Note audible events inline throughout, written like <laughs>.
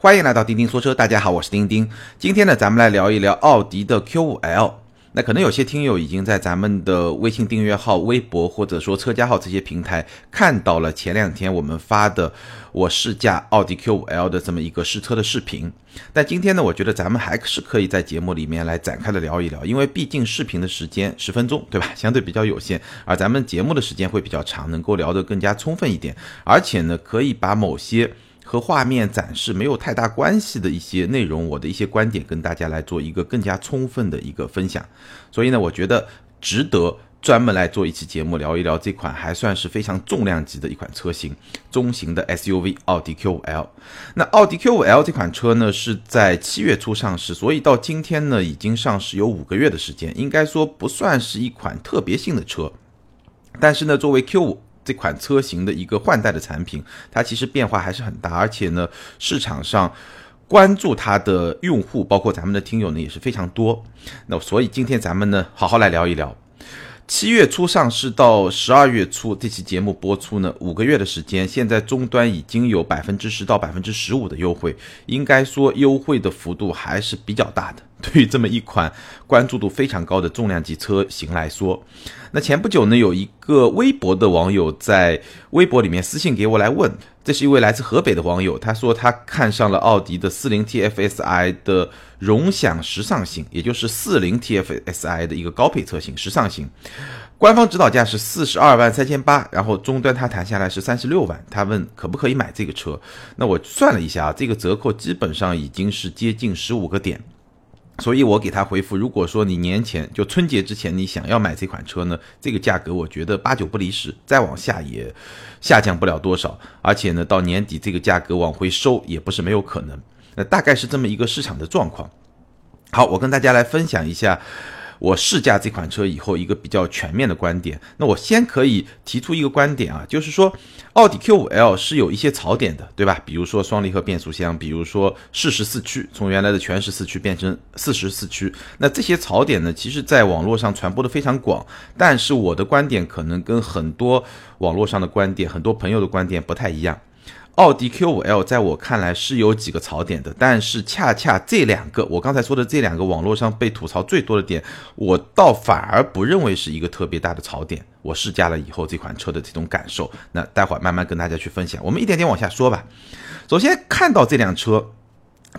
欢迎来到钉钉说车，大家好，我是钉钉。今天呢，咱们来聊一聊奥迪的 Q5L。那可能有些听友已经在咱们的微信订阅号、微博或者说车家号这些平台看到了前两天我们发的我试驾奥迪 Q5L 的这么一个试车的视频。但今天呢，我觉得咱们还是可以在节目里面来展开的聊一聊，因为毕竟视频的时间十分钟，对吧？<laughs> 相对比较有限，而咱们节目的时间会比较长，能够聊得更加充分一点，而且呢，可以把某些。和画面展示没有太大关系的一些内容，我的一些观点跟大家来做一个更加充分的一个分享。所以呢，我觉得值得专门来做一期节目聊一聊这款还算是非常重量级的一款车型，中型的 SUV 奥迪 Q5L。那奥迪 Q5L 这款车呢是在七月初上市，所以到今天呢已经上市有五个月的时间，应该说不算是一款特别性的车。但是呢，作为 Q5。这款车型的一个换代的产品，它其实变化还是很大，而且呢，市场上关注它的用户，包括咱们的听友呢，也是非常多。那所以今天咱们呢，好好来聊一聊。七月初上市到十二月初，这期节目播出呢，五个月的时间，现在终端已经有百分之十到百分之十五的优惠，应该说优惠的幅度还是比较大的。<laughs> 对于这么一款关注度非常高的重量级车型来说，那前不久呢，有一个微博的网友在微博里面私信给我来问，这是一位来自河北的网友，他说他看上了奥迪的四零 TFSI 的荣享时尚型，也就是四零 TFSI 的一个高配车型，时尚型，官方指导价是四十二万三千八，然后终端他谈下来是三十六万，他问可不可以买这个车？那我算了一下啊，这个折扣基本上已经是接近十五个点。所以我给他回复，如果说你年前就春节之前你想要买这款车呢，这个价格我觉得八九不离十，再往下也下降不了多少，而且呢到年底这个价格往回收也不是没有可能，那大概是这么一个市场的状况。好，我跟大家来分享一下。我试驾这款车以后，一个比较全面的观点。那我先可以提出一个观点啊，就是说，奥迪 Q5L 是有一些槽点的，对吧？比如说双离合变速箱，比如说适时四驱，从原来的全时四驱变成四时四驱。那这些槽点呢，其实在网络上传播的非常广。但是我的观点可能跟很多网络上的观点、很多朋友的观点不太一样。奥迪 Q5L 在我看来是有几个槽点的，但是恰恰这两个我刚才说的这两个网络上被吐槽最多的点，我倒反而不认为是一个特别大的槽点。我试驾了以后这款车的这种感受，那待会儿慢慢跟大家去分享。我们一点点往下说吧。首先看到这辆车。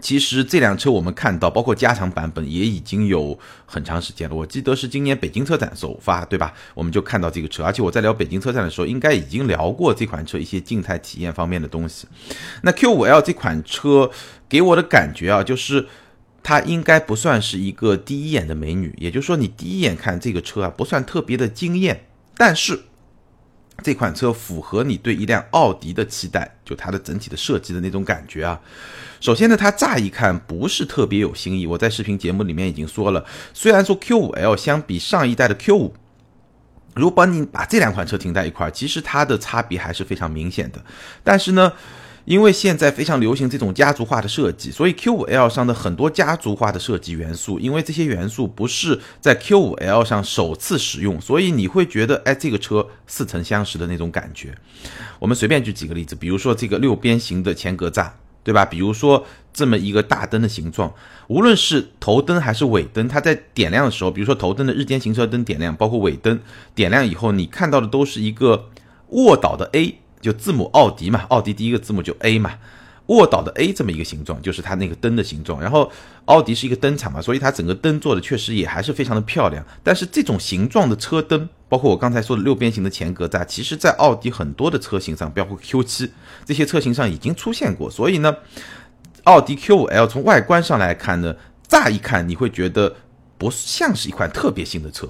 其实这辆车我们看到，包括加长版本也已经有很长时间了。我记得是今年北京车展首发，对吧？我们就看到这个车，而且我在聊北京车展的时候，应该已经聊过这款车一些静态体验方面的东西。那 Q5L 这款车给我的感觉啊，就是它应该不算是一个第一眼的美女，也就是说你第一眼看这个车啊，不算特别的惊艳，但是。这款车符合你对一辆奥迪的期待，就它的整体的设计的那种感觉啊。首先呢，它乍一看不是特别有新意。我在视频节目里面已经说了，虽然说 Q5L 相比上一代的 Q5，如果你把这两款车停在一块儿，其实它的差别还是非常明显的。但是呢，因为现在非常流行这种家族化的设计，所以 Q5L 上的很多家族化的设计元素，因为这些元素不是在 Q5L 上首次使用，所以你会觉得，哎，这个车似曾相识的那种感觉。我们随便举几个例子，比如说这个六边形的前格栅，对吧？比如说这么一个大灯的形状，无论是头灯还是尾灯，它在点亮的时候，比如说头灯的日间行车灯点亮，包括尾灯点亮以后，你看到的都是一个卧倒的 A。就字母奥迪嘛，奥迪第一个字母就 A 嘛，卧倒的 A 这么一个形状，就是它那个灯的形状。然后奥迪是一个灯厂嘛，所以它整个灯做的确实也还是非常的漂亮。但是这种形状的车灯，包括我刚才说的六边形的前格栅，其实在奥迪很多的车型上，包括 Q7 这些车型上已经出现过。所以呢，奥迪 Q5L 从外观上来看呢，乍一看你会觉得不像是一款特别新的车。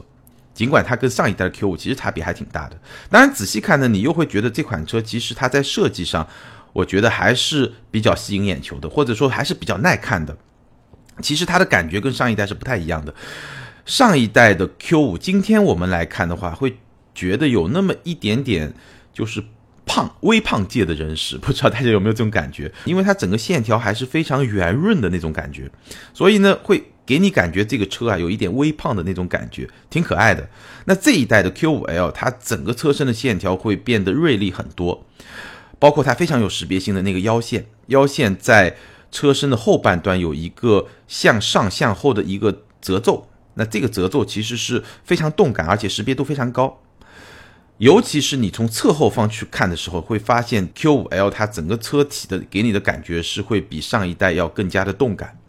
尽管它跟上一代的 Q5 其实差别还挺大的，当然仔细看呢，你又会觉得这款车其实它在设计上，我觉得还是比较吸引眼球的，或者说还是比较耐看的。其实它的感觉跟上一代是不太一样的。上一代的 Q5，今天我们来看的话，会觉得有那么一点点就是胖、微胖界的人士，<laughs> 不知道大家有没有这种感觉？因为它整个线条还是非常圆润的那种感觉，所以呢会。给你感觉这个车啊有一点微胖的那种感觉，挺可爱的。那这一代的 Q5L，它整个车身的线条会变得锐利很多，包括它非常有识别性的那个腰线，腰线在车身的后半端有一个向上向后的一个褶皱，那这个褶皱其实是非常动感，而且识别度非常高。尤其是你从侧后方去看的时候，会发现 Q5L 它整个车体的给你的感觉是会比上一代要更加的动感。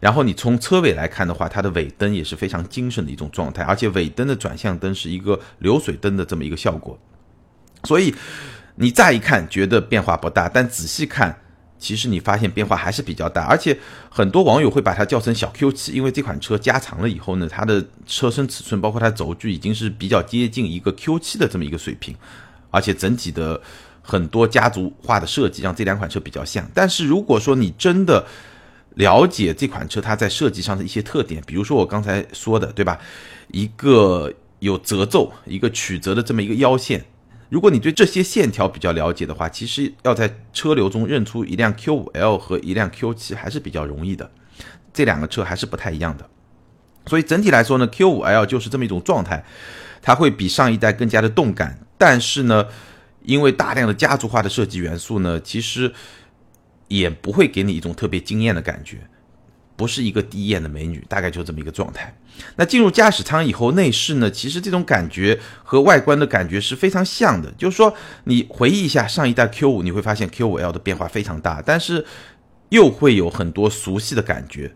然后你从车尾来看的话，它的尾灯也是非常精神的一种状态，而且尾灯的转向灯是一个流水灯的这么一个效果。所以你乍一看觉得变化不大，但仔细看。其实你发现变化还是比较大，而且很多网友会把它叫成小 Q7，因为这款车加长了以后呢，它的车身尺寸包括它轴距已经是比较接近一个 Q7 的这么一个水平，而且整体的很多家族化的设计让这两款车比较像。但是如果说你真的了解这款车它在设计上的一些特点，比如说我刚才说的，对吧？一个有褶皱、一个曲折的这么一个腰线。如果你对这些线条比较了解的话，其实要在车流中认出一辆 Q5L 和一辆 Q7 还是比较容易的，这两个车还是不太一样的。所以整体来说呢，Q5L 就是这么一种状态，它会比上一代更加的动感，但是呢，因为大量的家族化的设计元素呢，其实也不会给你一种特别惊艳的感觉。不是一个第一眼的美女，大概就这么一个状态。那进入驾驶舱以后，内饰呢，其实这种感觉和外观的感觉是非常像的。就是说，你回忆一下上一代 Q 五，你会发现 Q 五 L 的变化非常大，但是又会有很多熟悉的感觉，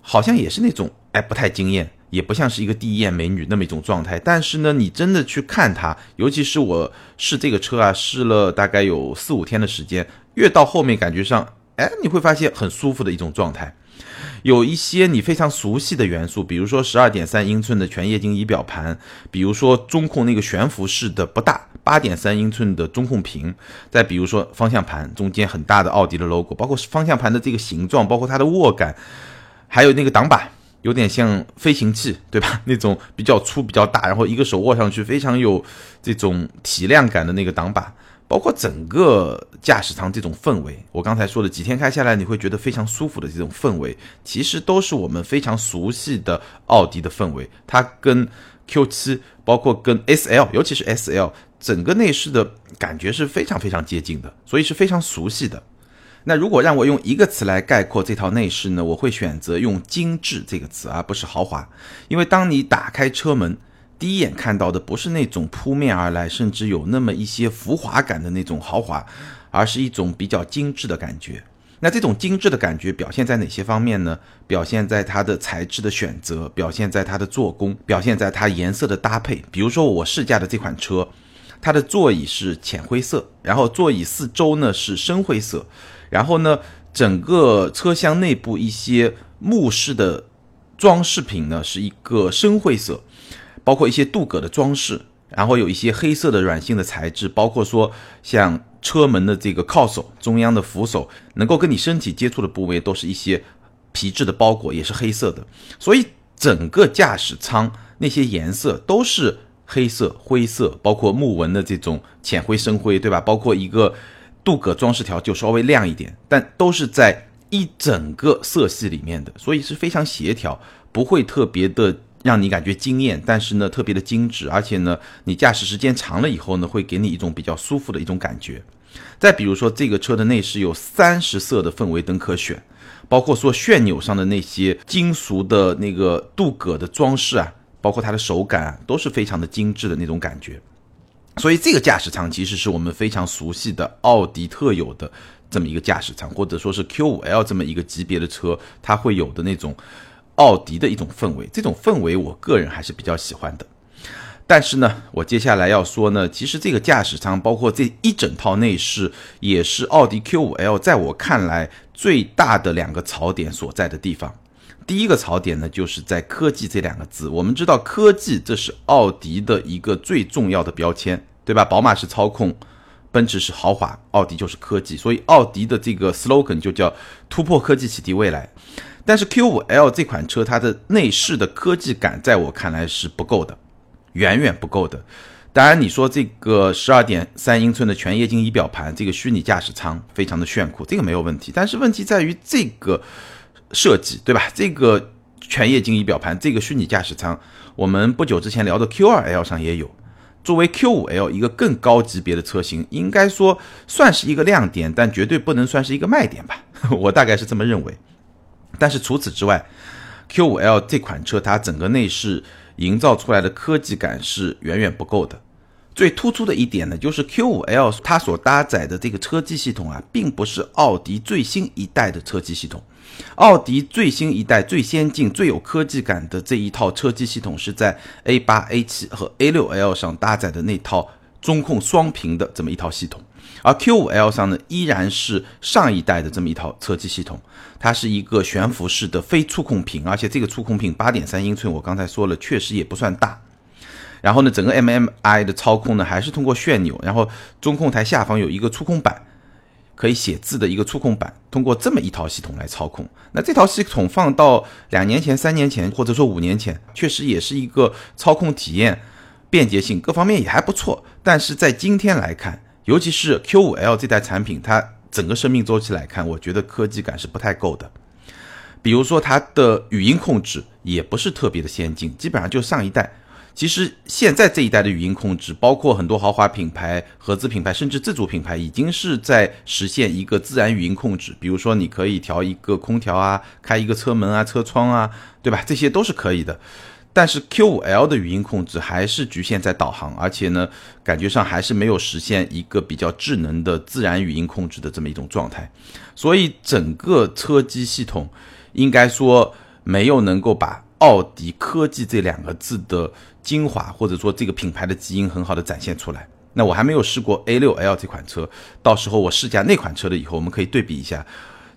好像也是那种哎不太惊艳，也不像是一个第一眼美女那么一种状态。但是呢，你真的去看它，尤其是我试这个车啊，试了大概有四五天的时间，越到后面感觉上，哎，你会发现很舒服的一种状态。有一些你非常熟悉的元素，比如说十二点三英寸的全液晶仪表盘，比如说中控那个悬浮式的不大八点三英寸的中控屏，再比如说方向盘中间很大的奥迪的 logo，包括方向盘的这个形状，包括它的握感，还有那个挡把，有点像飞行器，对吧？<laughs> 那种比较粗、比较大，然后一个手握上去非常有这种体量感的那个挡把。包括整个驾驶舱这种氛围，我刚才说的几天开下来，你会觉得非常舒服的这种氛围，其实都是我们非常熟悉的奥迪的氛围。它跟 Q7，包括跟 SL，尤其是 SL，整个内饰的感觉是非常非常接近的，所以是非常熟悉的。那如果让我用一个词来概括这套内饰呢，我会选择用精致这个词，而不是豪华，因为当你打开车门。第一眼看到的不是那种扑面而来，甚至有那么一些浮华感的那种豪华，而是一种比较精致的感觉。那这种精致的感觉表现在哪些方面呢？表现在它的材质的选择，表现在它的做工，表现在它颜色的搭配。比如说我试驾的这款车，它的座椅是浅灰色，然后座椅四周呢是深灰色，然后呢整个车厢内部一些木饰的装饰品呢是一个深灰色。包括一些镀铬的装饰，然后有一些黑色的软性的材质，包括说像车门的这个靠手、中央的扶手，能够跟你身体接触的部位都是一些皮质的包裹，也是黑色的。所以整个驾驶舱那些颜色都是黑色、灰色，包括木纹的这种浅灰、深灰，对吧？包括一个镀铬装饰条就稍微亮一点，但都是在一整个色系里面的，所以是非常协调，不会特别的。让你感觉惊艳，但是呢特别的精致，而且呢你驾驶时间长了以后呢，会给你一种比较舒服的一种感觉。再比如说这个车的内饰有三十色的氛围灯可选，包括说旋钮上的那些金属的那个镀铬的装饰啊，包括它的手感，都是非常的精致的那种感觉。所以这个驾驶舱其实是我们非常熟悉的奥迪特有的这么一个驾驶舱，或者说是 Q5L 这么一个级别的车它会有的那种。奥迪的一种氛围，这种氛围我个人还是比较喜欢的。但是呢，我接下来要说呢，其实这个驾驶舱包括这一整套内饰，也是奥迪 Q5L 在我看来最大的两个槽点所在的地方。第一个槽点呢，就是在科技这两个字。我们知道科技这是奥迪的一个最重要的标签，对吧？宝马是操控，奔驰是豪华，奥迪就是科技。所以奥迪的这个 slogan 就叫突破科技，启迪未来。但是 Q5L 这款车，它的内饰的科技感，在我看来是不够的，远远不够的。当然，你说这个十二点三英寸的全液晶仪表盘，这个虚拟驾驶舱非常的炫酷，这个没有问题。但是问题在于这个设计，对吧？这个全液晶仪表盘，这个虚拟驾驶舱，我们不久之前聊的 Q2L 上也有，作为 Q5L 一个更高级别的车型，应该说算是一个亮点，但绝对不能算是一个卖点吧。<laughs> 我大概是这么认为。但是除此之外，Q5L 这款车它整个内饰营造出来的科技感是远远不够的。最突出的一点呢，就是 Q5L 它所搭载的这个车机系统啊，并不是奥迪最新一代的车机系统。奥迪最新一代、最先进、最有科技感的这一套车机系统，是在 A8、A7 和 A6L 上搭载的那套中控双屏的这么一套系统。而 Q5L 上呢，依然是上一代的这么一套车机系统，它是一个悬浮式的非触控屏，而且这个触控屏八点三英寸，我刚才说了，确实也不算大。然后呢，整个 MMI 的操控呢，还是通过旋钮。然后中控台下方有一个触控板，可以写字的一个触控板，通过这么一套系统来操控。那这套系统放到两年前、三年前，或者说五年前，确实也是一个操控体验、便捷性各方面也还不错。但是在今天来看，尤其是 Q5L 这代产品，它整个生命周期来看，我觉得科技感是不太够的。比如说它的语音控制也不是特别的先进，基本上就上一代。其实现在这一代的语音控制，包括很多豪华品牌、合资品牌，甚至自主品牌，已经是在实现一个自然语音控制。比如说，你可以调一个空调啊，开一个车门啊、车窗啊，对吧？这些都是可以的。但是 Q5L 的语音控制还是局限在导航，而且呢，感觉上还是没有实现一个比较智能的自然语音控制的这么一种状态。所以整个车机系统应该说没有能够把奥迪科技这两个字的。精华或者说这个品牌的基因很好的展现出来。那我还没有试过 A6L 这款车，到时候我试驾那款车了以后，我们可以对比一下。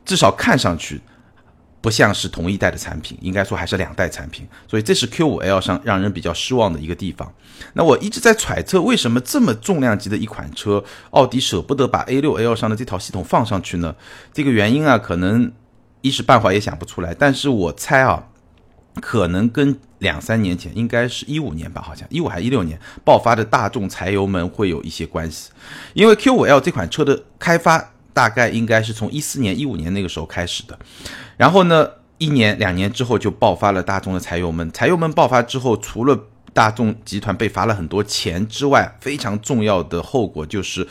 至少看上去不像是同一代的产品，应该说还是两代产品。所以这是 Q5L 上让人比较失望的一个地方。那我一直在揣测，为什么这么重量级的一款车，奥迪舍不得把 A6L 上的这套系统放上去呢？这个原因啊，可能一时半会儿也想不出来。但是我猜啊。可能跟两三年前，应该是一五年吧，好像一五还一六年爆发的大众柴油门会有一些关系。因为 Q5L 这款车的开发大概应该是从一四年、一五年那个时候开始的，然后呢，一年两年之后就爆发了大众的柴油门。柴油门爆发之后，除了大众集团被罚了很多钱之外，非常重要的后果就是。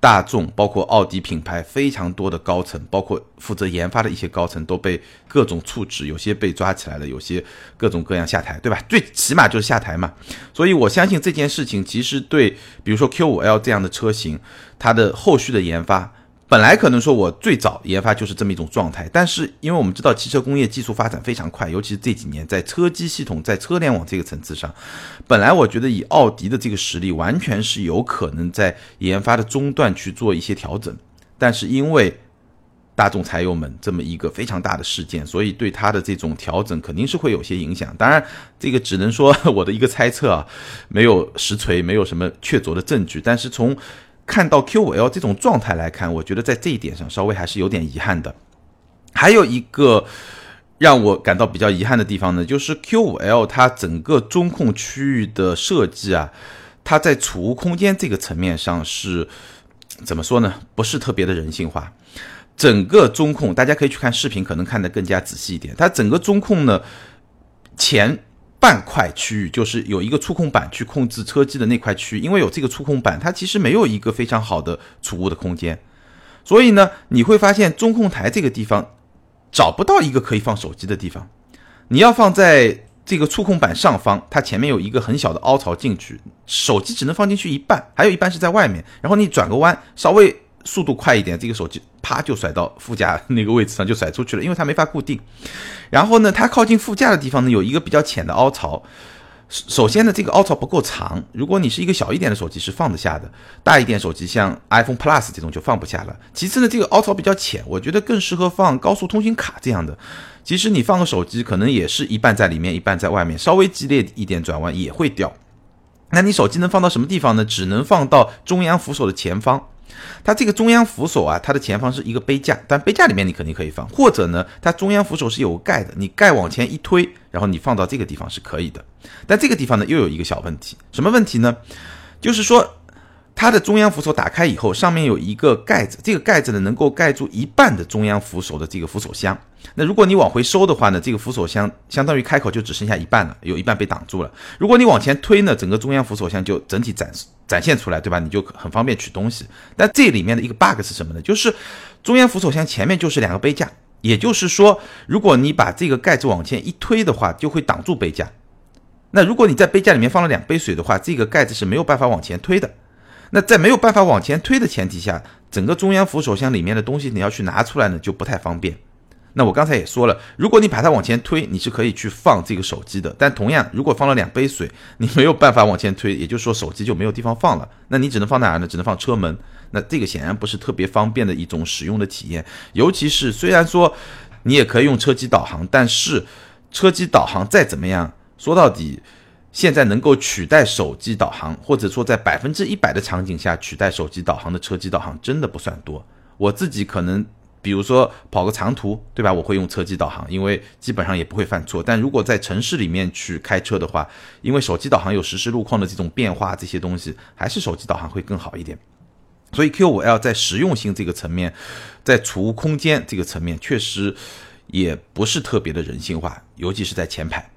大众包括奥迪品牌非常多的高层，包括负责研发的一些高层都被各种处置，有些被抓起来了，有些各种各样下台，对吧？最起码就是下台嘛。所以我相信这件事情其实对，比如说 Q5L 这样的车型，它的后续的研发。本来可能说，我最早研发就是这么一种状态，但是因为我们知道汽车工业技术发展非常快，尤其是这几年在车机系统、在车联网这个层次上，本来我觉得以奥迪的这个实力，完全是有可能在研发的中段去做一些调整，但是因为大众柴油门这么一个非常大的事件，所以对它的这种调整肯定是会有些影响。当然，这个只能说我的一个猜测啊，没有实锤，没有什么确凿的证据，但是从看到 Q5L 这种状态来看，我觉得在这一点上稍微还是有点遗憾的。还有一个让我感到比较遗憾的地方呢，就是 Q5L 它整个中控区域的设计啊，它在储物空间这个层面上是怎么说呢？不是特别的人性化。整个中控，大家可以去看视频，可能看得更加仔细一点。它整个中控呢，前。半块区域就是有一个触控板去控制车机的那块区域，因为有这个触控板，它其实没有一个非常好的储物的空间，所以呢，你会发现中控台这个地方找不到一个可以放手机的地方，你要放在这个触控板上方，它前面有一个很小的凹槽进去，手机只能放进去一半，还有一半是在外面，然后你转个弯，稍微。速度快一点，这个手机啪就甩到副驾那个位置上就甩出去了，因为它没法固定。然后呢，它靠近副驾的地方呢有一个比较浅的凹槽。首先呢，这个凹槽不够长，如果你是一个小一点的手机是放得下的，大一点手机像 iPhone Plus 这种就放不下了。其次呢，这个凹槽比较浅，我觉得更适合放高速通行卡这样的。其实你放个手机，可能也是一半在里面，一半在外面，稍微激烈一点转弯也会掉。那你手机能放到什么地方呢？只能放到中央扶手的前方。它这个中央扶手啊，它的前方是一个杯架，但杯架里面你肯定可以放，或者呢，它中央扶手是有盖的，你盖往前一推，然后你放到这个地方是可以的。但这个地方呢，又有一个小问题，什么问题呢？就是说，它的中央扶手打开以后，上面有一个盖子，这个盖子呢能够盖住一半的中央扶手的这个扶手箱。那如果你往回收的话呢，这个扶手箱相当于开口就只剩下一半了，有一半被挡住了。如果你往前推呢，整个中央扶手箱就整体展展现出来，对吧？你就很方便取东西。但这里面的一个 bug 是什么呢？就是中央扶手箱前面就是两个杯架，也就是说，如果你把这个盖子往前一推的话，就会挡住杯架。那如果你在杯架里面放了两杯水的话，这个盖子是没有办法往前推的。那在没有办法往前推的前提下，整个中央扶手箱里面的东西你要去拿出来呢，就不太方便。那我刚才也说了，如果你把它往前推，你是可以去放这个手机的。但同样，如果放了两杯水，你没有办法往前推，也就是说手机就没有地方放了。那你只能放哪儿呢？只能放车门。那这个显然不是特别方便的一种使用的体验。尤其是虽然说你也可以用车机导航，但是车机导航再怎么样，说到底。现在能够取代手机导航，或者说在百分之一百的场景下取代手机导航的车机导航，真的不算多。我自己可能，比如说跑个长途，对吧？我会用车机导航，因为基本上也不会犯错。但如果在城市里面去开车的话，因为手机导航有实时路况的这种变化，这些东西还是手机导航会更好一点。所以 Q5L 在实用性这个层面，在储物空间这个层面，确实也不是特别的人性化，尤其是在前排。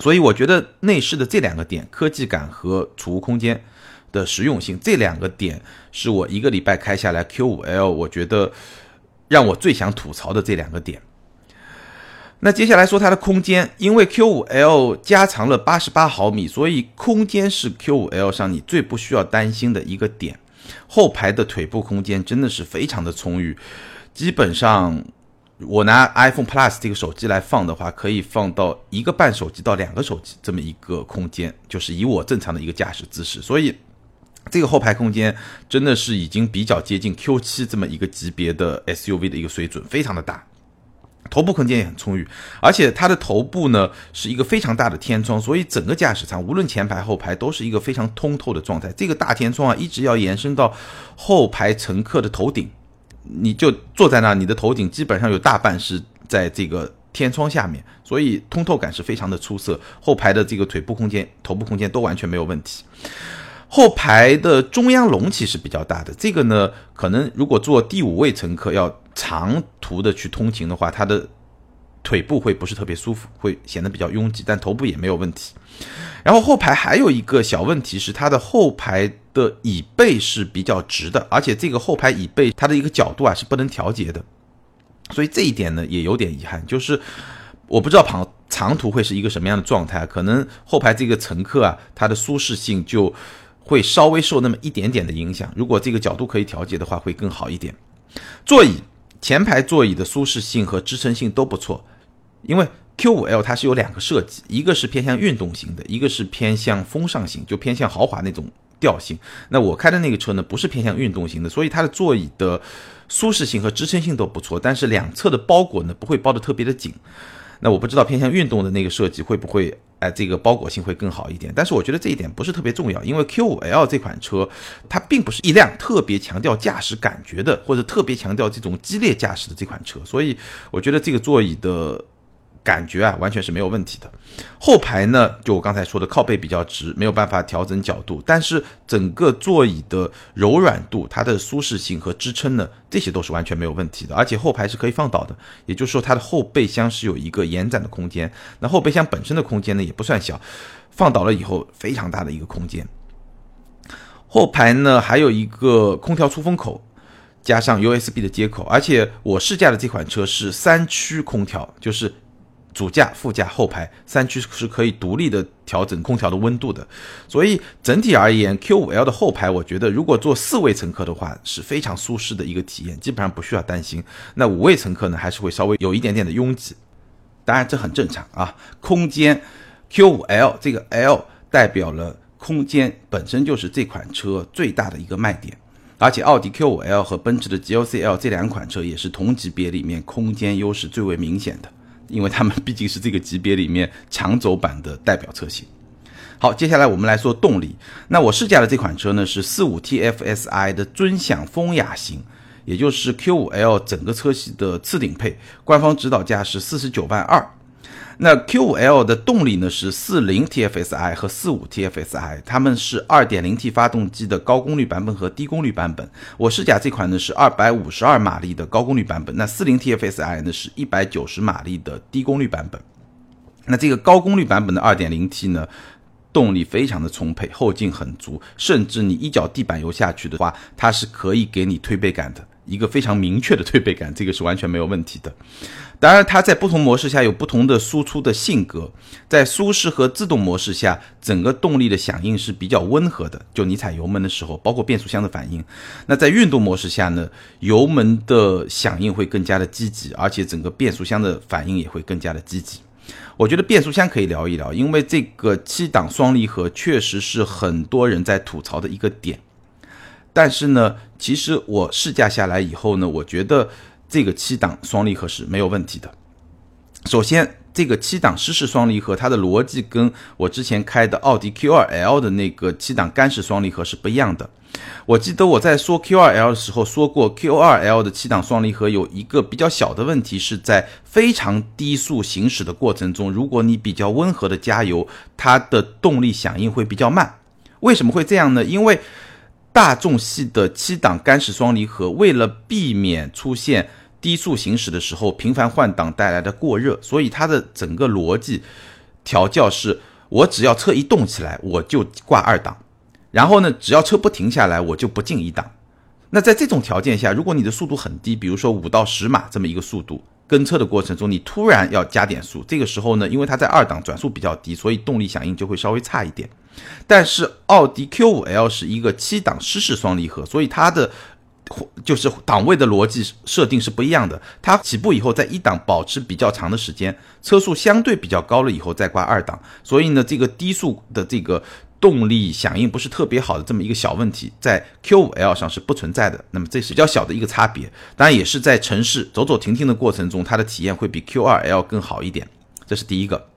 所以我觉得内饰的这两个点，科技感和储物空间的实用性，这两个点是我一个礼拜开下来 Q5L，我觉得让我最想吐槽的这两个点。那接下来说它的空间，因为 Q5L 加长了八十八毫米，所以空间是 Q5L 上你最不需要担心的一个点。后排的腿部空间真的是非常的充裕，基本上。我拿 iPhone Plus 这个手机来放的话，可以放到一个半手机到两个手机这么一个空间，就是以我正常的一个驾驶姿势，所以这个后排空间真的是已经比较接近 Q7 这么一个级别的 SUV 的一个水准，非常的大。头部空间也很充裕，而且它的头部呢是一个非常大的天窗，所以整个驾驶舱无论前排后排都是一个非常通透的状态。这个大天窗啊，一直要延伸到后排乘客的头顶。你就坐在那，你的头顶基本上有大半是在这个天窗下面，所以通透感是非常的出色。后排的这个腿部空间、头部空间都完全没有问题。后排的中央隆起是比较大的，这个呢，可能如果坐第五位乘客要长途的去通勤的话，它的腿部会不是特别舒服，会显得比较拥挤，但头部也没有问题。然后后排还有一个小问题是，它的后排的椅背是比较直的，而且这个后排椅背它的一个角度啊是不能调节的，所以这一点呢也有点遗憾，就是我不知道跑长途会是一个什么样的状态，可能后排这个乘客啊，它的舒适性就会稍微受那么一点点的影响。如果这个角度可以调节的话，会更好一点。座椅前排座椅的舒适性和支撑性都不错，因为。Q5L 它是有两个设计，一个是偏向运动型的，一个是偏向风尚型，就偏向豪华那种调性。那我开的那个车呢，不是偏向运动型的，所以它的座椅的舒适性和支撑性都不错，但是两侧的包裹呢不会包得特别的紧。那我不知道偏向运动的那个设计会不会，哎，这个包裹性会更好一点。但是我觉得这一点不是特别重要，因为 Q5L 这款车它并不是一辆特别强调驾驶感觉的，或者特别强调这种激烈驾驶的这款车，所以我觉得这个座椅的。感觉啊，完全是没有问题的。后排呢，就我刚才说的，靠背比较直，没有办法调整角度。但是整个座椅的柔软度、它的舒适性和支撑呢，这些都是完全没有问题的。而且后排是可以放倒的，也就是说它的后备箱是有一个延展的空间。那后备箱本身的空间呢，也不算小，放倒了以后非常大的一个空间。后排呢，还有一个空调出风口。加上 USB 的接口，而且我试驾的这款车是三区空调，就是。主驾、副驾、后排三区是可以独立的调整空调的温度的，所以整体而言，Q5L 的后排，我觉得如果坐四位乘客的话是非常舒适的一个体验，基本上不需要担心。那五位乘客呢，还是会稍微有一点点的拥挤，当然这很正常啊。空间，Q5L 这个 L 代表了空间，本身就是这款车最大的一个卖点，而且奥迪 Q5L 和奔驰的 GLC L 这两款车也是同级别里面空间优势最为明显的。因为他们毕竟是这个级别里面强走版的代表车型。好，接下来我们来说动力。那我试驾的这款车呢是四五 TFSI 的尊享风雅型，也就是 Q5L 整个车系的次顶配，官方指导价是四十九万二。那 Q5L 的动力呢是四零 TFSI 和四五 TFSI，它们是二点零 T 发动机的高功率版本和低功率版本。我试驾这款呢是二百五十二马力的高功率版本，那四零 TFSI 呢是一百九十马力的低功率版本。那这个高功率版本的二点零 T 呢，动力非常的充沛，后劲很足，甚至你一脚地板油下去的话，它是可以给你推背感的。一个非常明确的推背感，这个是完全没有问题的。当然，它在不同模式下有不同的输出的性格。在舒适和自动模式下，整个动力的响应是比较温和的。就你踩油门的时候，包括变速箱的反应。那在运动模式下呢，油门的响应会更加的积极，而且整个变速箱的反应也会更加的积极。我觉得变速箱可以聊一聊，因为这个七档双离合确实是很多人在吐槽的一个点。但是呢，其实我试驾下来以后呢，我觉得这个七档双离合是没有问题的。首先，这个七档湿式双离合，它的逻辑跟我之前开的奥迪 Q2L 的那个七档干式双离合是不一样的。我记得我在说 Q2L 的时候说过，Q2L 的七档双离合有一个比较小的问题，是在非常低速行驶的过程中，如果你比较温和的加油，它的动力响应会比较慢。为什么会这样呢？因为大众系的七档干式双离合，为了避免出现低速行驶的时候频繁换挡带来的过热，所以它的整个逻辑调教是：我只要车一动起来，我就挂二档，然后呢，只要车不停下来，我就不进一档。那在这种条件下，如果你的速度很低，比如说五到十码这么一个速度。跟车的过程中，你突然要加点速，这个时候呢，因为它在二档转速比较低，所以动力响应就会稍微差一点。但是奥迪 Q5L 是一个七档湿式双离合，所以它的就是档位的逻辑设定是不一样的。它起步以后在一档保持比较长的时间，车速相对比较高了以后再挂二档，所以呢，这个低速的这个。动力响应不是特别好的这么一个小问题，在 Q5L 上是不存在的。那么这是比较小的一个差别，当然也是在城市走走停停的过程中，它的体验会比 Q2L 更好一点。这是第一个。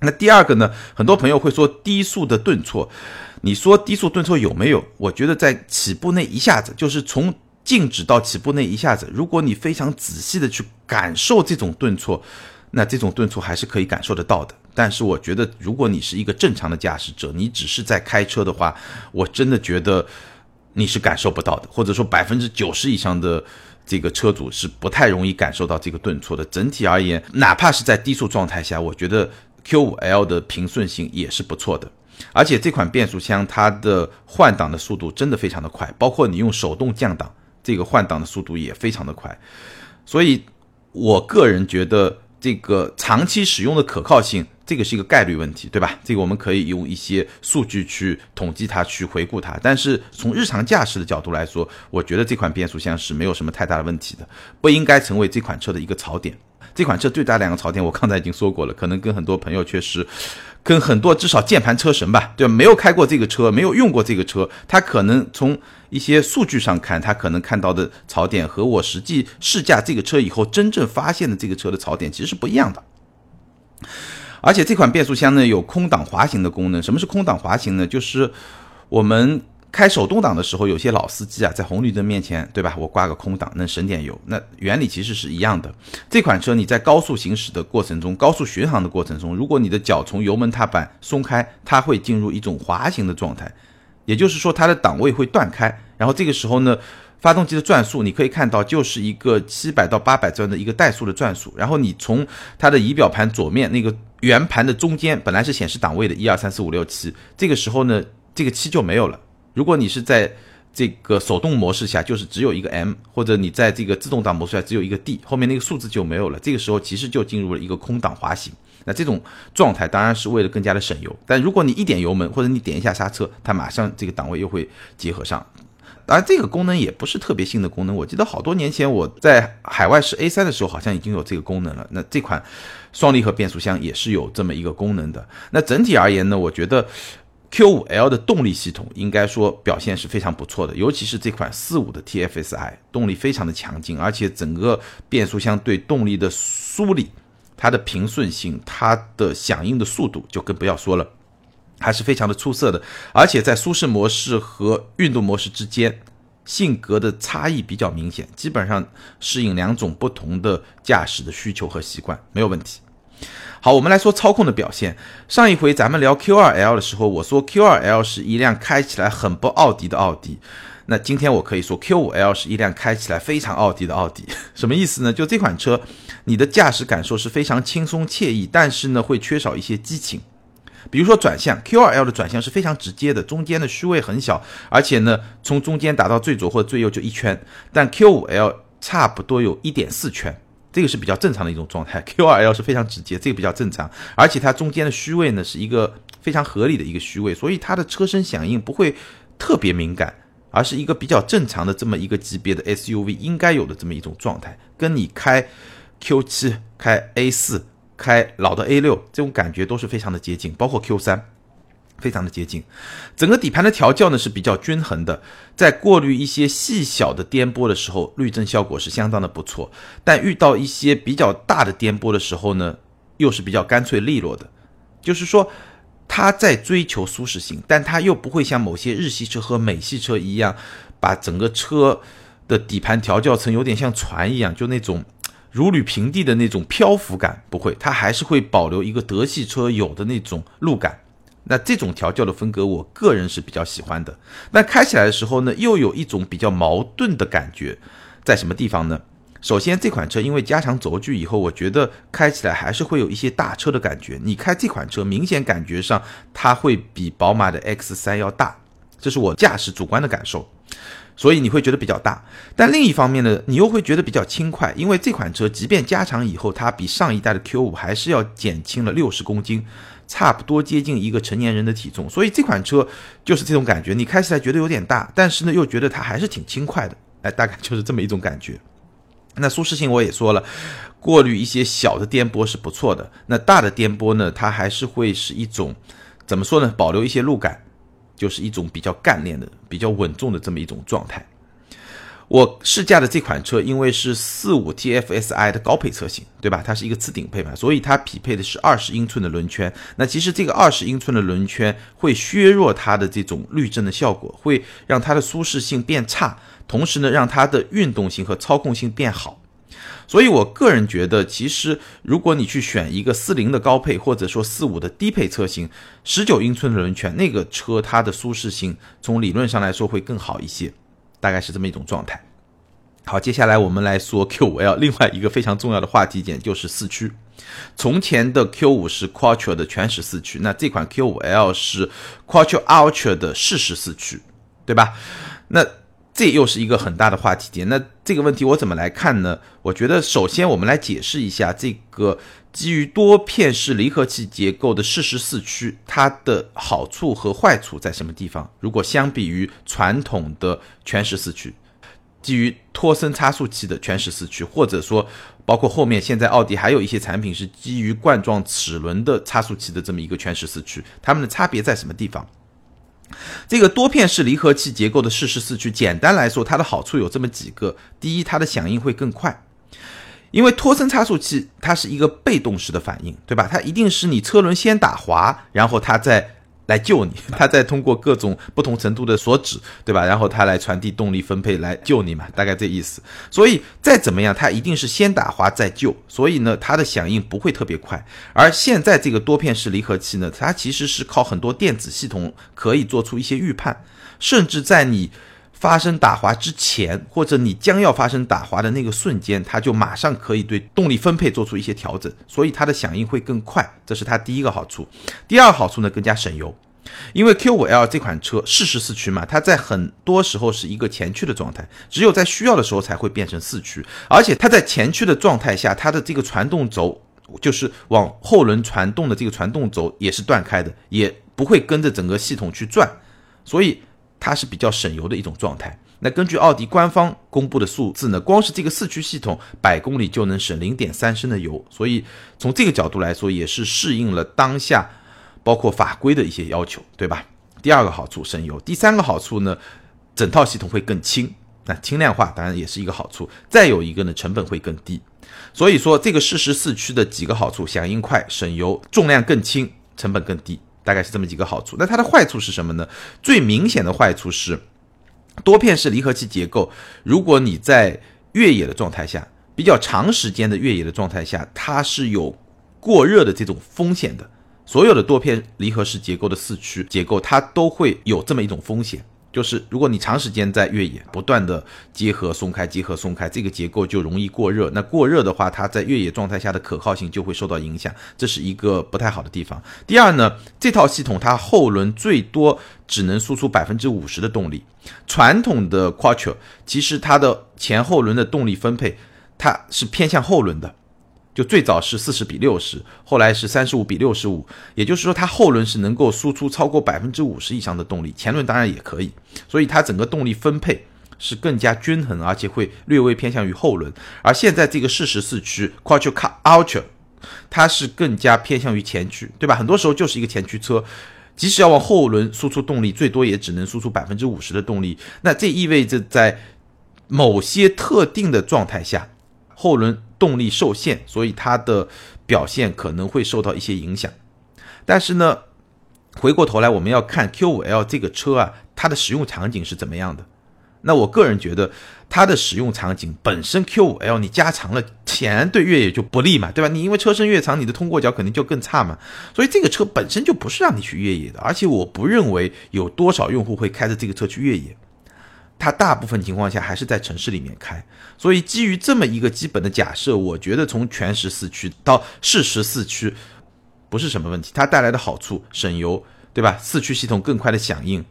那第二个呢？很多朋友会说低速的顿挫，你说低速顿挫有没有？我觉得在起步那一下子，就是从静止到起步那一下子，如果你非常仔细的去感受这种顿挫。那这种顿挫还是可以感受得到的，但是我觉得，如果你是一个正常的驾驶者，你只是在开车的话，我真的觉得你是感受不到的，或者说百分之九十以上的这个车主是不太容易感受到这个顿挫的。整体而言，哪怕是在低速状态下，我觉得 Q5L 的平顺性也是不错的，而且这款变速箱它的换挡的速度真的非常的快，包括你用手动降档，这个换挡的速度也非常的快，所以我个人觉得。这个长期使用的可靠性，这个是一个概率问题，对吧？这个我们可以用一些数据去统计它，去回顾它。但是从日常驾驶的角度来说，我觉得这款变速箱是没有什么太大的问题的，不应该成为这款车的一个槽点。这款车最大两个槽点，我刚才已经说过了，可能跟很多朋友确实。跟很多至少键盘车神吧，对吧？没有开过这个车，没有用过这个车，他可能从一些数据上看，他可能看到的槽点和我实际试驾这个车以后真正发现的这个车的槽点其实是不一样的。而且这款变速箱呢有空挡滑行的功能。什么是空挡滑行呢？就是我们。开手动挡的时候，有些老司机啊，在红绿灯面前，对吧？我挂个空挡能省点油。那原理其实是一样的。这款车你在高速行驶的过程中，高速巡航的过程中，如果你的脚从油门踏板松开，它会进入一种滑行的状态，也就是说它的档位会断开。然后这个时候呢，发动机的转速你可以看到就是一个七百到八百转的一个怠速的转速。然后你从它的仪表盘左面那个圆盘的中间，本来是显示档位的，一二三四五六七，这个时候呢，这个七就没有了。如果你是在这个手动模式下，就是只有一个 M，或者你在这个自动挡模式下只有一个 D，后面那个数字就没有了。这个时候其实就进入了一个空档滑行。那这种状态当然是为了更加的省油。但如果你一点油门或者你点一下刹车，它马上这个档位又会结合上。当然这个功能也不是特别新的功能，我记得好多年前我在海外试 A3 的时候好像已经有这个功能了。那这款双离合变速箱也是有这么一个功能的。那整体而言呢，我觉得。Q5L 的动力系统应该说表现是非常不错的，尤其是这款四五的 TFSI，动力非常的强劲，而且整个变速箱对动力的梳理、它的平顺性、它的响应的速度就更不要说了，还是非常的出色的。而且在舒适模式和运动模式之间，性格的差异比较明显，基本上适应两种不同的驾驶的需求和习惯没有问题。好，我们来说操控的表现。上一回咱们聊 Q2L 的时候，我说 Q2L 是一辆开起来很不奥迪的奥迪。那今天我可以说 Q5L 是一辆开起来非常奥迪的奥迪。<laughs> 什么意思呢？就这款车，你的驾驶感受是非常轻松惬意，但是呢会缺少一些激情。比如说转向，Q2L 的转向是非常直接的，中间的虚位很小，而且呢从中间打到最左或最右就一圈，但 Q5L 差不多有一点四圈。这个是比较正常的一种状态，Q2L 是非常直接，这个比较正常，而且它中间的虚位呢是一个非常合理的一个虚位，所以它的车身响应不会特别敏感，而是一个比较正常的这么一个级别的 SUV 应该有的这么一种状态，跟你开 Q7、开 A4、开老的 A6 这种感觉都是非常的接近，包括 Q3。非常的接近，整个底盘的调教呢是比较均衡的，在过滤一些细小的颠簸的时候，滤震效果是相当的不错。但遇到一些比较大的颠簸的时候呢，又是比较干脆利落的。就是说，它在追求舒适性，但它又不会像某些日系车和美系车一样，把整个车的底盘调教成有点像船一样，就那种如履平地的那种漂浮感，不会，它还是会保留一个德系车有的那种路感。那这种调教的风格，我个人是比较喜欢的。那开起来的时候呢，又有一种比较矛盾的感觉，在什么地方呢？首先，这款车因为加长轴距以后，我觉得开起来还是会有一些大车的感觉。你开这款车，明显感觉上它会比宝马的 X3 要大，这是我驾驶主观的感受。所以你会觉得比较大。但另一方面呢，你又会觉得比较轻快，因为这款车即便加长以后，它比上一代的 Q5 还是要减轻了六十公斤。差不多接近一个成年人的体重，所以这款车就是这种感觉，你开起来觉得有点大，但是呢又觉得它还是挺轻快的，哎，大概就是这么一种感觉。那舒适性我也说了，过滤一些小的颠簸是不错的，那大的颠簸呢，它还是会是一种怎么说呢？保留一些路感，就是一种比较干练的、比较稳重的这么一种状态。我试驾的这款车，因为是四五 TFSI 的高配车型，对吧？它是一个次顶配嘛，所以它匹配的是二十英寸的轮圈。那其实这个二十英寸的轮圈会削弱它的这种滤震的效果，会让它的舒适性变差，同时呢，让它的运动性和操控性变好。所以我个人觉得，其实如果你去选一个四零的高配，或者说四五的低配车型，十九英寸的轮圈，那个车它的舒适性从理论上来说会更好一些。大概是这么一种状态。好，接下来我们来说 <laughs> Q5L 另外一个非常重要的话题点就是四驱。从前的 Q5 是 Quattro 的全时四驱，那这款 Q5L 是 Quattro Ultra 的适时四驱，对吧？那这又是一个很大的话题点。那这个问题我怎么来看呢？我觉得首先我们来解释一下这个基于多片式离合器结构的适时四驱，它的好处和坏处在什么地方？如果相比于传统的全时四驱，基于托森差速器的全时四驱，或者说包括后面现在奥迪还有一些产品是基于冠状齿轮的差速器的这么一个全时四驱，它们的差别在什么地方？这个多片式离合器结构的适时四驱，简单来说，它的好处有这么几个：第一，它的响应会更快，因为托森差速器它是一个被动式的反应，对吧？它一定是你车轮先打滑，然后它再。来救你，<laughs> 它再通过各种不同程度的锁止，对吧？然后它来传递动力分配来救你嘛，大概这意思。所以再怎么样，它一定是先打滑再救，所以呢，它的响应不会特别快。而现在这个多片式离合器呢，它其实是靠很多电子系统可以做出一些预判，甚至在你。发生打滑之前，或者你将要发生打滑的那个瞬间，它就马上可以对动力分配做出一些调整，所以它的响应会更快，这是它第一个好处。第二好处呢，更加省油，因为 Q5L 这款车适时四驱嘛，它在很多时候是一个前驱的状态，只有在需要的时候才会变成四驱，而且它在前驱的状态下，它的这个传动轴就是往后轮传动的这个传动轴也是断开的，也不会跟着整个系统去转，所以。它是比较省油的一种状态。那根据奥迪官方公布的数字呢，光是这个四驱系统，百公里就能省零点三升的油。所以从这个角度来说，也是适应了当下包括法规的一些要求，对吧？第二个好处省油，第三个好处呢，整套系统会更轻。那轻量化当然也是一个好处。再有一个呢，成本会更低。所以说这个适时四驱的几个好处：响应快、省油、重量更轻、成本更低。大概是这么几个好处，那它的坏处是什么呢？最明显的坏处是多片式离合器结构。如果你在越野的状态下，比较长时间的越野的状态下，它是有过热的这种风险的。所有的多片离合式结构的四驱结构，它都会有这么一种风险。就是如果你长时间在越野不断的结合松开结合松开，这个结构就容易过热。那过热的话，它在越野状态下的可靠性就会受到影响，这是一个不太好的地方。第二呢，这套系统它后轮最多只能输出百分之五十的动力。传统的 Quattro 其实它的前后轮的动力分配它是偏向后轮的。就最早是四十比六十，后来是三十五比六十五，也就是说它后轮是能够输出超过百分之五十以上的动力，前轮当然也可以，所以它整个动力分配是更加均衡，而且会略微偏向于后轮。而现在这个适时四驱 Quattro Ultra，它是更加偏向于前驱，对吧？很多时候就是一个前驱车，即使要往后轮输出动力，最多也只能输出百分之五十的动力。那这意味着在某些特定的状态下，后轮。动力受限，所以它的表现可能会受到一些影响。但是呢，回过头来我们要看 Q5L 这个车啊，它的使用场景是怎么样的？那我个人觉得，它的使用场景本身 Q5L 你加长了，显然对越野就不利嘛，对吧？你因为车身越长，你的通过角肯定就更差嘛。所以这个车本身就不是让你去越野的，而且我不认为有多少用户会开着这个车去越野。它大部分情况下还是在城市里面开，所以基于这么一个基本的假设，我觉得从全时四驱到适时四驱不是什么问题。它带来的好处，省油，对吧？四驱系统更快的响应，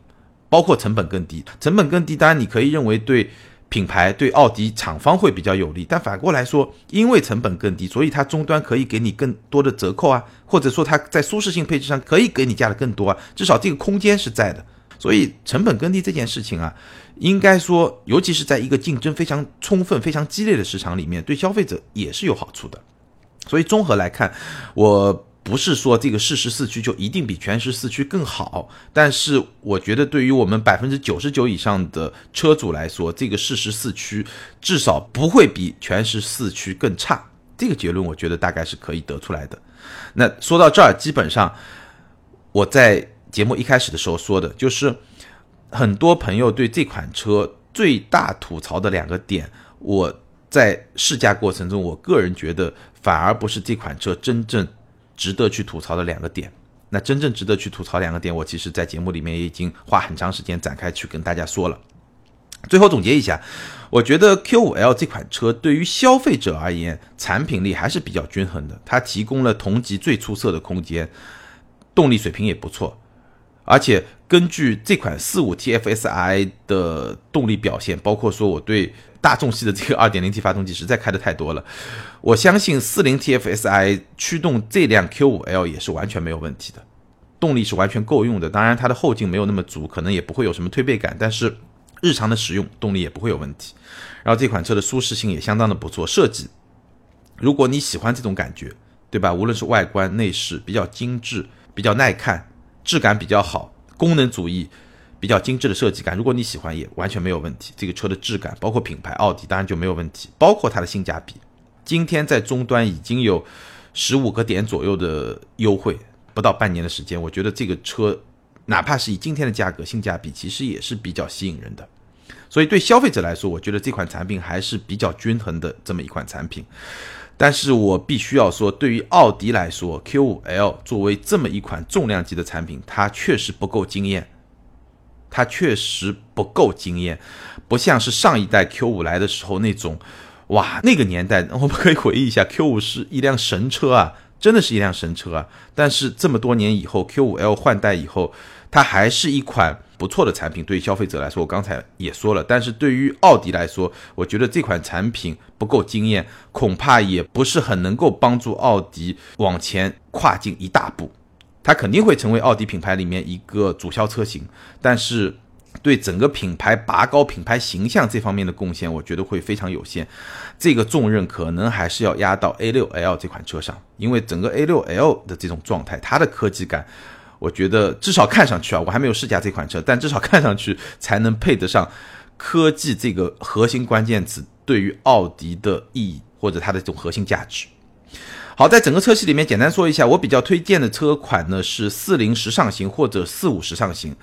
包括成本更低。成本更低，当然你可以认为对品牌、对奥迪厂方会比较有利，但反过来说，因为成本更低，所以它终端可以给你更多的折扣啊，或者说它在舒适性配置上可以给你加的更多啊，至少这个空间是在的。所以成本更低这件事情啊，应该说，尤其是在一个竞争非常充分、非常激烈的市场里面，对消费者也是有好处的。所以综合来看，我不是说这个适时四驱就一定比全时四驱更好，但是我觉得对于我们百分之九十九以上的车主来说，这个适时四驱至少不会比全时四驱更差。这个结论我觉得大概是可以得出来的。那说到这儿，基本上我在。节目一开始的时候说的就是，很多朋友对这款车最大吐槽的两个点，我在试驾过程中，我个人觉得反而不是这款车真正值得去吐槽的两个点。那真正值得去吐槽两个点，我其实在节目里面也已经花很长时间展开去跟大家说了。最后总结一下，我觉得 Q5L 这款车对于消费者而言，产品力还是比较均衡的，它提供了同级最出色的空间，动力水平也不错。而且根据这款四五 TFSI 的动力表现，包括说我对大众系的这个 <laughs> 二点零 T 发动机实在开的太多了，我相信四零 TFSI 驱动这辆 Q 五 L 也是完全没有问题的，动力是完全够用的。当然它的后劲没有那么足，可能也不会有什么推背感，但是日常的使用动力也不会有问题。然后这款车的舒适性也相当的不错，设计，如果你喜欢这种感觉，对吧？无论是外观内饰比较精致，比较耐看。质感比较好，功能主义比较精致的设计感，如果你喜欢也完全没有问题。这个车的质感，包括品牌奥迪，当然就没有问题。包括它的性价比，今天在终端已经有十五个点左右的优惠，不到半年的时间，我觉得这个车哪怕是以今天的价格，性价比其实也是比较吸引人的。所以对消费者来说，我觉得这款产品还是比较均衡的这么一款产品。但是我必须要说，对于奥迪来说，Q5L 作为这么一款重量级的产品，它确实不够惊艳，它确实不够惊艳，不像是上一代 Q5 来的时候那种，哇，那个年代我们可以回忆一下，Q5 是一辆神车啊，真的是一辆神车啊。但是这么多年以后，Q5L 换代以后，它还是一款。不错的产品对于消费者来说，我刚才也说了，但是对于奥迪来说，我觉得这款产品不够惊艳，恐怕也不是很能够帮助奥迪往前跨进一大步。它肯定会成为奥迪品牌里面一个主销车型，但是对整个品牌拔高品牌形象这方面的贡献，我觉得会非常有限。这个重任可能还是要压到 A6L 这款车上，因为整个 A6L 的这种状态，它的科技感。我觉得至少看上去啊，我还没有试驾这款车，但至少看上去才能配得上科技这个核心关键词对于奥迪的意义或者它的这种核心价值。好，在整个车系里面简单说一下，我比较推荐的车款呢是四零时尚型或者四五时尚型。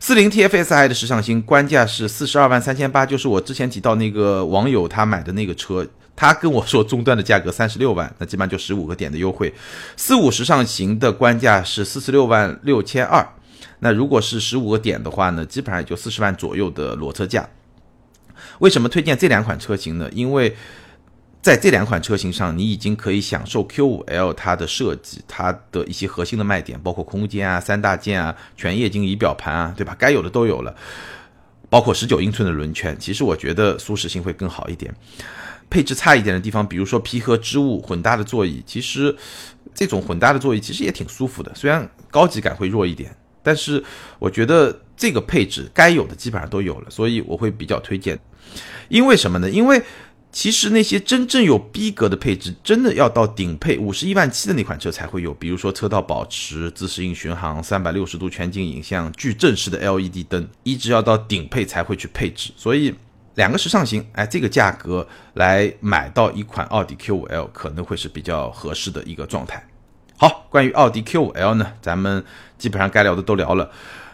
四零 TFSI 的时尚型官价是四十二万三千八，就是我之前提到那个网友他买的那个车，他跟我说终端的价格三十六万，那基本上就十五个点的优惠。四五时尚型的官价是四十六万六千二，那如果是十五个点的话呢，基本上也就四十万左右的裸车价。为什么推荐这两款车型呢？因为在这两款车型上，你已经可以享受 Q5L 它的设计，它的一些核心的卖点，包括空间啊、三大件啊、全液晶仪表盘啊，对吧？该有的都有了，包括十九英寸的轮圈。其实我觉得舒适性会更好一点。配置差一点的地方，比如说皮革织物、混搭的座椅，其实这种混搭的座椅其实也挺舒服的，虽然高级感会弱一点，但是我觉得这个配置该有的基本上都有了，所以我会比较推荐。因为什么呢？因为其实那些真正有逼格的配置，真的要到顶配五十一万七的那款车才会有。比如说车道保持、自适应巡航、三百六十度全景影像、矩阵式的 LED 灯，一直要到顶配才会去配置。所以两个时尚型，哎，这个价格来买到一款奥迪 Q5L 可能会是比较合适的一个状态。好，关于奥迪 Q5L 呢，咱们基本上该聊的都聊了。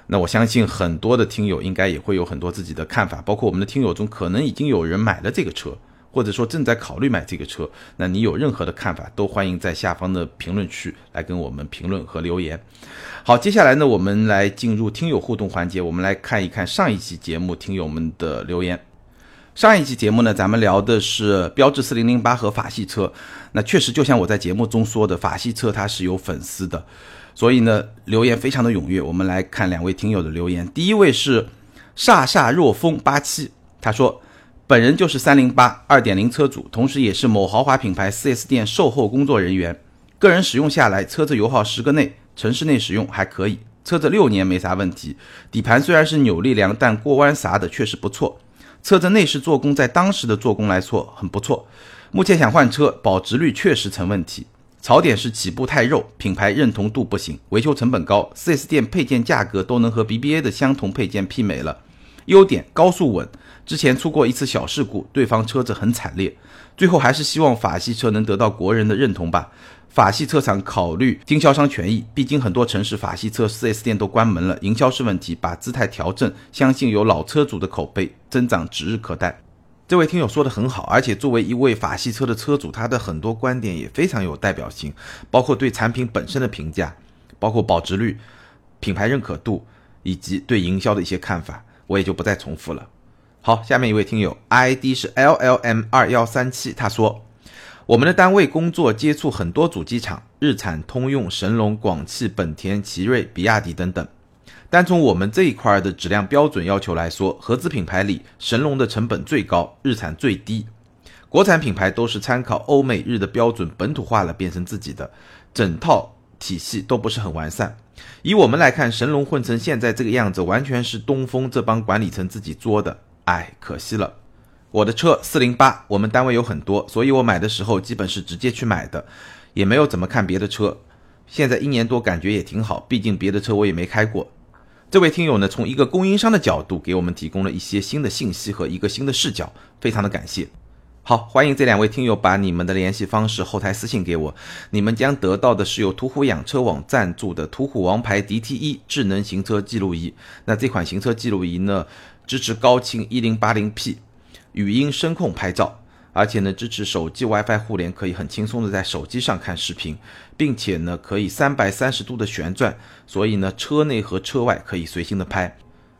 那我相信很多的听友应该也会有很多自己的看法，包括我们的听友中可能已经有人买了这个车。或者说正在考虑买这个车，那你有任何的看法，都欢迎在下方的评论区来跟我们评论和留言。好，接下来呢，我们来进入听友互动环节，我们来看一看上一期节目听友们的留言。上一期节目呢，咱们聊的是标致四零零八和法系车，那确实就像我在节目中说的，法系车它是有粉丝的，所以呢，留言非常的踊跃。我们来看两位听友的留言，第一位是飒飒若风八七，他说。本人就是三零八二点零车主，同时也是某豪华品牌 4S 店售后工作人员。个人使用下来，车子油耗十个内，城市内使用还可以。车子六年没啥问题，底盘虽然是扭力梁，但过弯啥的确实不错。车子内饰做工在当时的做工来说很不错。目前想换车，保值率确实成问题。槽点是起步太肉，品牌认同度不行，维修成本高，4S 店配件价格都能和 BBA 的相同配件媲美了。优点高速稳。之前出过一次小事故，对方车子很惨烈，最后还是希望法系车能得到国人的认同吧。法系车厂考虑经销商权益，毕竟很多城市法系车 4S 店都关门了，营销是问题，把姿态调整，相信有老车主的口碑，增长指日可待。这位听友说的很好，而且作为一位法系车的车主，他的很多观点也非常有代表性，包括对产品本身的评价，包括保值率、品牌认可度以及对营销的一些看法，我也就不再重复了。好，下面一位听友，ID 是 LLM 二幺三七，他说，我们的单位工作接触很多主机厂，日产、通用、神龙、广汽、本田、奇瑞、比亚迪等等。单从我们这一块的质量标准要求来说，合资品牌里，神龙的成本最高，日产最低。国产品牌都是参考欧美日的标准本土化了，变成自己的，整套体系都不是很完善。以我们来看，神龙混成现在这个样子，完全是东风这帮管理层自己作的。哎，可惜了，我的车四零八，我们单位有很多，所以我买的时候基本是直接去买的，也没有怎么看别的车。现在一年多，感觉也挺好，毕竟别的车我也没开过。这位听友呢，从一个供应商的角度给我们提供了一些新的信息和一个新的视角，非常的感谢。好，欢迎这两位听友把你们的联系方式后台私信给我，你们将得到的是由途虎养车网赞助的途虎王牌 DTE 智能行车记录仪。那这款行车记录仪呢？支持高清一零八零 P 语音声控拍照，而且呢支持手机 WiFi 互联，可以很轻松的在手机上看视频，并且呢可以三百三十度的旋转，所以呢车内和车外可以随心的拍，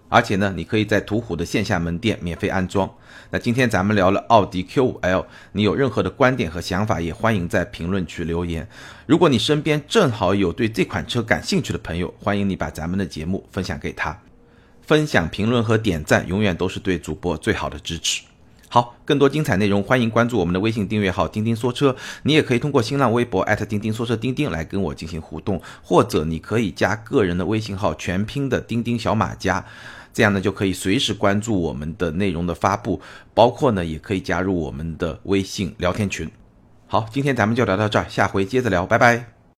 而且呢你可以在途虎的线下门店免费安装。那今天咱们聊了奥迪 Q5L，你有任何的观点和想法，也欢迎在评论区留言。如果你身边正好有对这款车感兴趣的朋友，欢迎你把咱们的节目分享给他。分享、评论和点赞，永远都是对主播最好的支持。好，更多精彩内容，欢迎关注我们的微信订阅号“钉钉说车”。你也可以通过新浪微博钉钉说车钉钉来跟我进行互动，或者你可以加个人的微信号全拼的钉钉小马甲，这样呢就可以随时关注我们的内容的发布，包括呢也可以加入我们的微信聊天群。好，今天咱们就聊到这儿，下回接着聊，拜拜。